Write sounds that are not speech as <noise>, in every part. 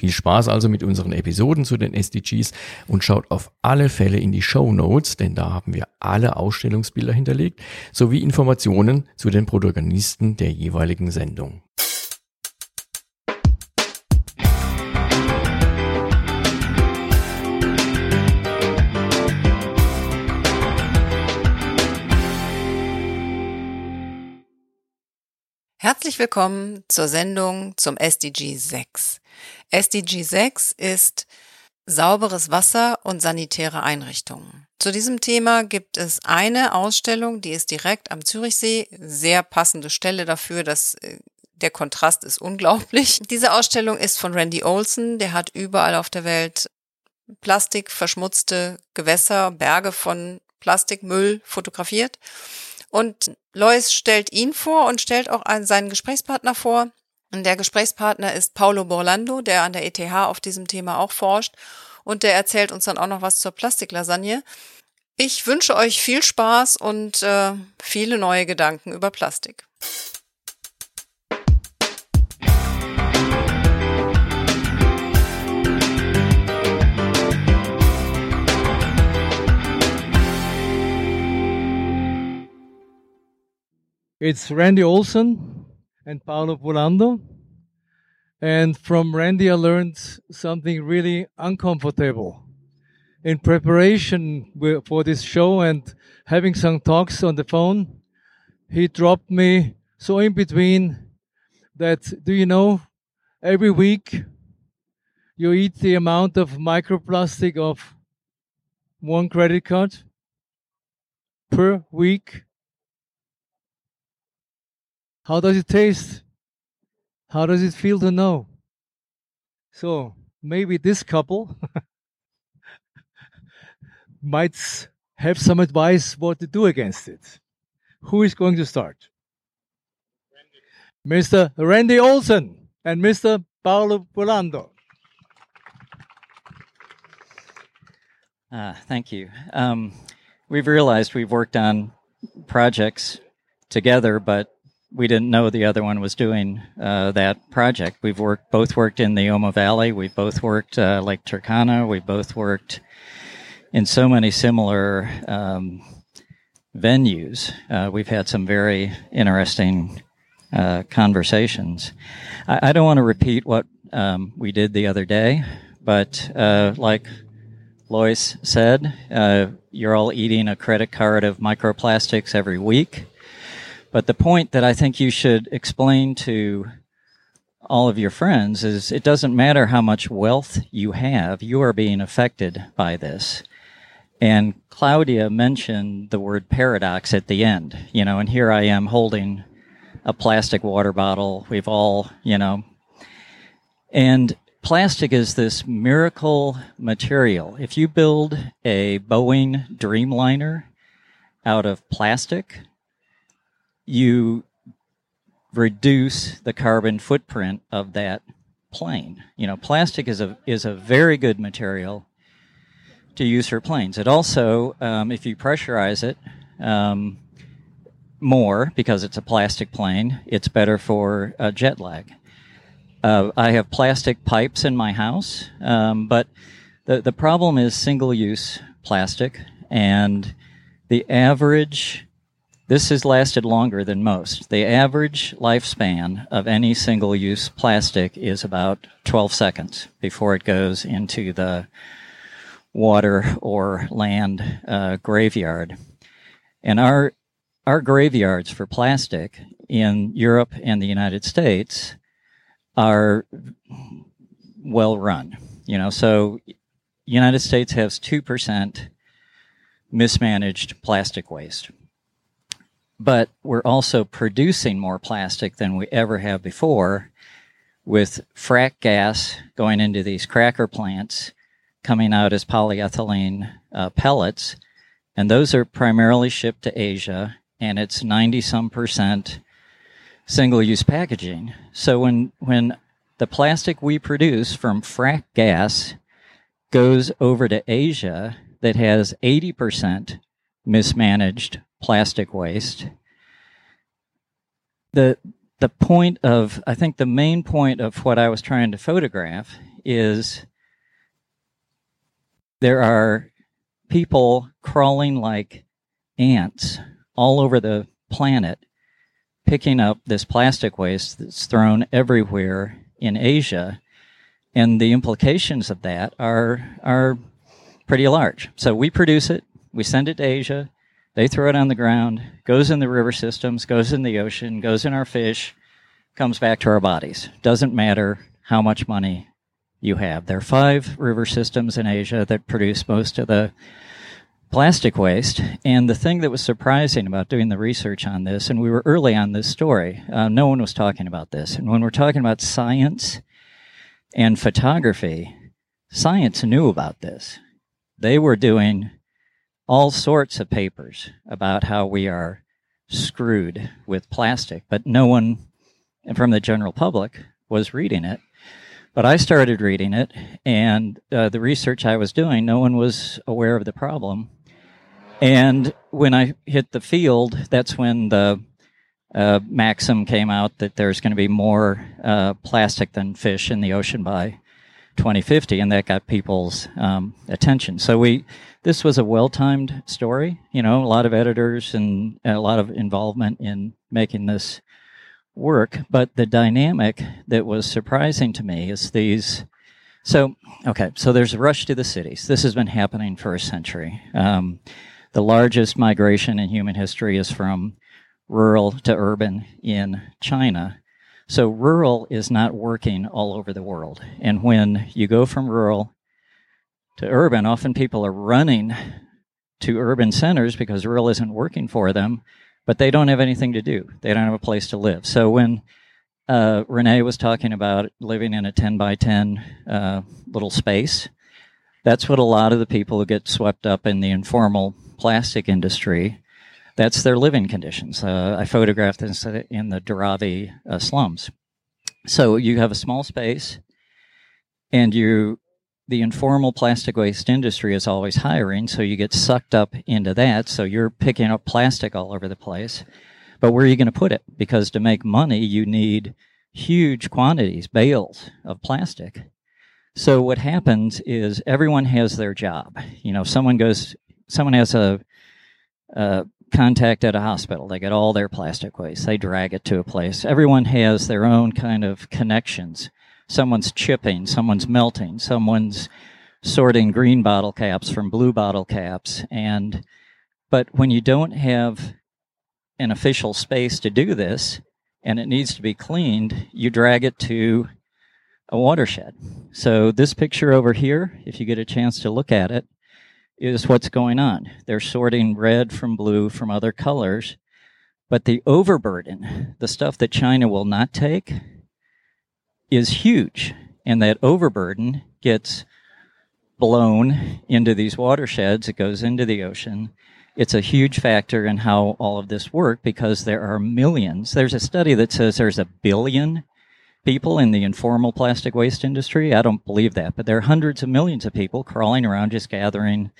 Viel Spaß also mit unseren Episoden zu den SDGs und schaut auf alle Fälle in die Show Notes, denn da haben wir alle Ausstellungsbilder hinterlegt, sowie Informationen zu den Protagonisten der jeweiligen Sendung. Herzlich willkommen zur Sendung zum SDG 6. SDG 6 ist sauberes Wasser und sanitäre Einrichtungen. Zu diesem Thema gibt es eine Ausstellung, die ist direkt am Zürichsee, sehr passende Stelle dafür, dass äh, der Kontrast ist unglaublich. <laughs> Diese Ausstellung ist von Randy Olson, der hat überall auf der Welt Plastik, verschmutzte Gewässer, Berge von Plastikmüll fotografiert und Lois stellt ihn vor und stellt auch einen, seinen Gesprächspartner vor. Und der Gesprächspartner ist Paulo Borlando, der an der ETH auf diesem Thema auch forscht. Und der erzählt uns dann auch noch was zur Plastiklasagne. Ich wünsche euch viel Spaß und äh, viele neue Gedanken über Plastik. It's Randy Olson and Paolo Burlando. And from Randy, I learned something really uncomfortable. In preparation for this show and having some talks on the phone, he dropped me so in between that, do you know, every week you eat the amount of microplastic of one credit card per week how does it taste? How does it feel to know? So maybe this couple <laughs> might have some advice what to do against it. Who is going to start? Randy. Mr. Randy Olson and Mr. Paolo Burlando. Uh, thank you. Um, we've realized we've worked on projects together, but we didn't know the other one was doing uh, that project. We've worked both worked in the Omo Valley. We've both worked uh, Lake Turkana. We've both worked in so many similar um, venues. Uh, we've had some very interesting uh, conversations. I, I, don't want to repeat what um, we did the other day, but uh, like Lois said, uh, you're all eating a credit card of microplastics every week. But the point that I think you should explain to all of your friends is it doesn't matter how much wealth you have, you are being affected by this. And Claudia mentioned the word paradox at the end, you know, and here I am holding a plastic water bottle. We've all, you know, and plastic is this miracle material. If you build a Boeing Dreamliner out of plastic, you reduce the carbon footprint of that plane. You know, plastic is a is a very good material to use for planes. It also, um, if you pressurize it um, more because it's a plastic plane, it's better for uh, jet lag. Uh, I have plastic pipes in my house, um, but the, the problem is single use plastic, and the average, this has lasted longer than most. The average lifespan of any single use plastic is about 12 seconds before it goes into the water or land uh, graveyard. And our, our graveyards for plastic in Europe and the United States are well run. You know, so United States has 2% mismanaged plastic waste. But we're also producing more plastic than we ever have before with frack gas going into these cracker plants coming out as polyethylene uh, pellets. And those are primarily shipped to Asia and it's 90 some percent single use packaging. So when, when the plastic we produce from frack gas goes over to Asia that has 80% mismanaged plastic waste, the, the point of, I think the main point of what I was trying to photograph is there are people crawling like ants all over the planet picking up this plastic waste that's thrown everywhere in Asia, and the implications of that are are pretty large. So we produce it, we send it to Asia, they throw it on the ground, goes in the river systems, goes in the ocean, goes in our fish, comes back to our bodies. Doesn't matter how much money you have. There are five river systems in Asia that produce most of the plastic waste. And the thing that was surprising about doing the research on this, and we were early on this story, uh, no one was talking about this. And when we're talking about science and photography, science knew about this. They were doing all sorts of papers about how we are screwed with plastic, but no one from the general public was reading it. But I started reading it, and uh, the research I was doing, no one was aware of the problem. And when I hit the field, that's when the uh, maxim came out that there's going to be more uh, plastic than fish in the ocean by 2050, and that got people's um, attention. So we, this was a well-timed story. You know, a lot of editors and a lot of involvement in making this work. But the dynamic that was surprising to me is these. So, okay, so there's a rush to the cities. This has been happening for a century. Um, the largest migration in human history is from rural to urban in China. So rural is not working all over the world. And when you go from rural to urban, often people are running to urban centers because rural isn't working for them, but they don't have anything to do. They don't have a place to live. So when uh, Renee was talking about living in a 10 by 10 uh, little space, that's what a lot of the people who get swept up in the informal plastic industry, that's their living conditions. Uh, I photographed this in the Dharavi uh, slums. So you have a small space, and you the informal plastic waste industry is always hiring, so you get sucked up into that. So you're picking up plastic all over the place. But where are you going to put it? Because to make money, you need huge quantities, bales of plastic. So what happens is everyone has their job. You know, someone goes, someone has a, a contact at a hospital. They get all their plastic waste. They drag it to a place. Everyone has their own kind of connections. Someone's chipping, someone's melting, someone's sorting green bottle caps from blue bottle caps. And, but when you don't have an official space to do this and it needs to be cleaned, you drag it to a watershed. So this picture over here, if you get a chance to look at it, is what's going on. They're sorting red from blue from other colors, but the overburden, the stuff that China will not take, is huge. And that overburden gets blown into these watersheds, it goes into the ocean. It's a huge factor in how all of this works because there are millions. There's a study that says there's a billion people in the informal plastic waste industry. I don't believe that, but there are hundreds of millions of people crawling around just gathering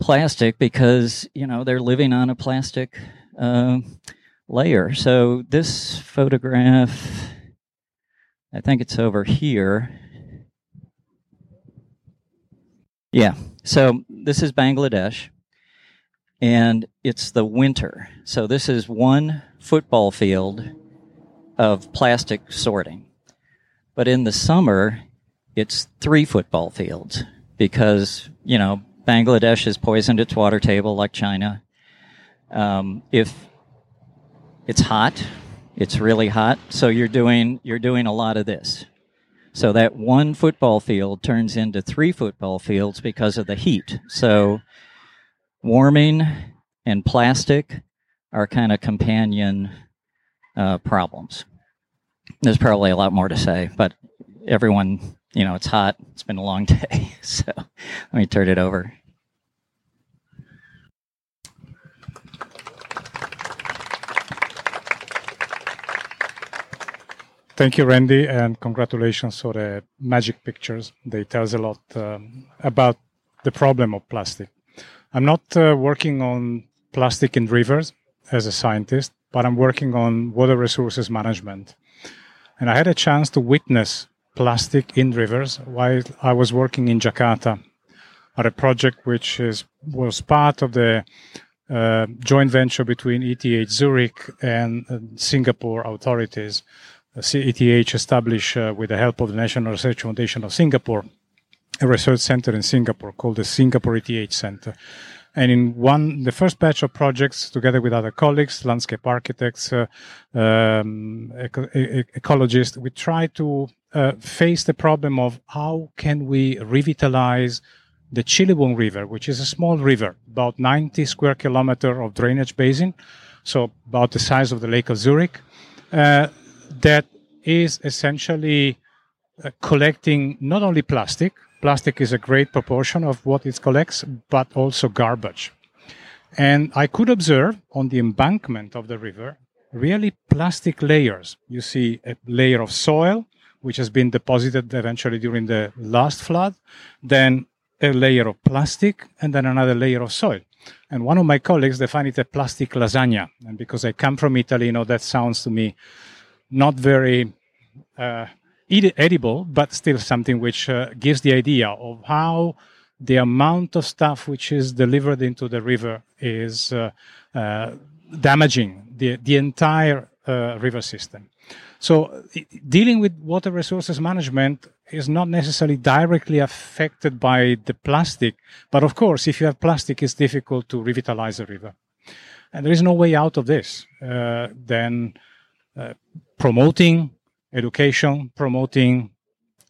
plastic because, you know, they're living on a plastic uh, layer. So this photograph, I think it's over here. Yeah. So this is Bangladesh and it's the winter. So this is one football field of plastic sorting. But in the summer, it's three football fields because, you know, Bangladesh has poisoned its water table like China. Um, if it's hot, it's really hot, so you're doing you're doing a lot of this. So that one football field turns into three football fields because of the heat. So warming and plastic are kind of companion uh, problems. There's probably a lot more to say, but everyone, you know, it's hot. It's been a long <laughs> day. So let me turn it over. Thank you, Randy, and congratulations for the magic pictures. They tell us a lot um, about the problem of plastic. I'm not uh, working on plastic in rivers as a scientist, but I'm working on water resources management. And I had a chance to witness plastic in rivers while I was working in Jakarta at a project which is was part of the uh, joint venture between ETH Zurich and uh, Singapore authorities. ETH established uh, with the help of the National Research Foundation of Singapore a research center in Singapore called the Singapore ETH Center. And in one, the first batch of projects, together with other colleagues, landscape architects, uh, um, eco- ecologists, we try to uh, face the problem of how can we revitalize the Ciliwung River, which is a small river, about 90 square kilometer of drainage basin, so about the size of the Lake of Zurich, uh, that is essentially uh, collecting not only plastic, Plastic is a great proportion of what it collects, but also garbage. And I could observe on the embankment of the river really plastic layers. You see a layer of soil, which has been deposited eventually during the last flood, then a layer of plastic, and then another layer of soil. And one of my colleagues defined it a plastic lasagna. And because I come from Italy, you know, that sounds to me not very uh, edible, but still something which uh, gives the idea of how the amount of stuff which is delivered into the river is uh, uh, damaging the, the entire uh, river system. So, dealing with water resources management is not necessarily directly affected by the plastic, but of course, if you have plastic, it's difficult to revitalize a river. And there is no way out of this. Uh, then uh, promoting education, promoting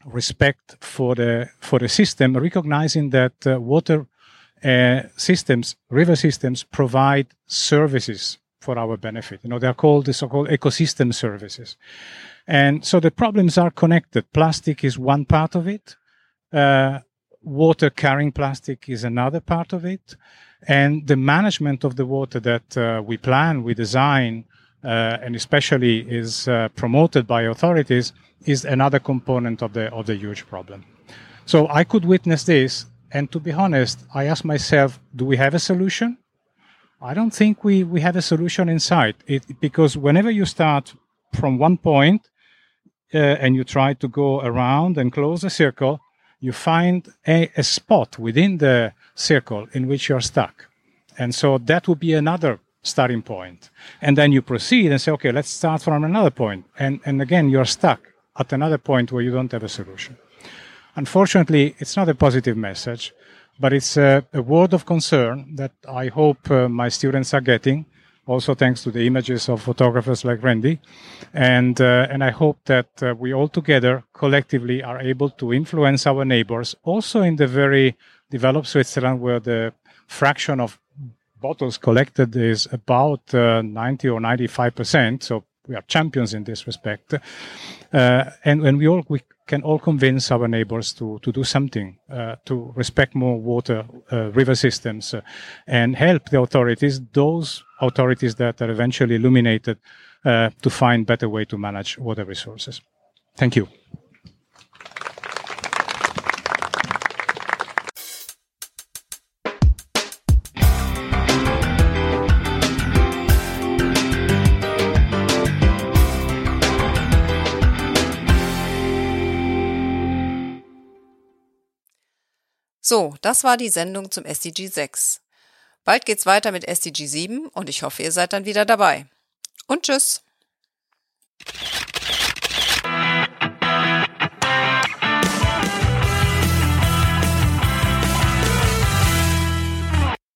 respect for the for the system, recognizing that uh, water uh, systems, river systems, provide services for our benefit. You know, they are called the so-called ecosystem services, and so the problems are connected. Plastic is one part of it. Uh, water carrying plastic is another part of it, and the management of the water that uh, we plan, we design, and especially is uh, promoted by authorities is another component of the of the huge problem. So I could witness this, and to be honest, I asked myself, do we have a solution? I don't think we, we have a solution in sight it, because whenever you start from one point uh, and you try to go around and close a circle, you find a, a spot within the circle in which you're stuck. And so that would be another starting point. And then you proceed and say, okay, let's start from another point. And, and again, you're stuck at another point where you don't have a solution. Unfortunately, it's not a positive message, but it's a, a word of concern that I hope uh, my students are getting. Also, thanks to the images of photographers like Randy, and uh, and I hope that uh, we all together collectively are able to influence our neighbors. Also, in the very developed Switzerland, where the fraction of bottles collected is about uh, 90 or 95 percent. So we are champions in this respect. Uh, and when we all we can all convince our neighbors to to do something uh, to respect more water uh, river systems uh, and help the authorities, those authorities that are eventually illuminated, uh, to find better way to manage water resources. Thank you. So, das war die Sendung zum SDG 6. Bald geht's weiter mit SDG 7 und ich hoffe, ihr seid dann wieder dabei. Und tschüss!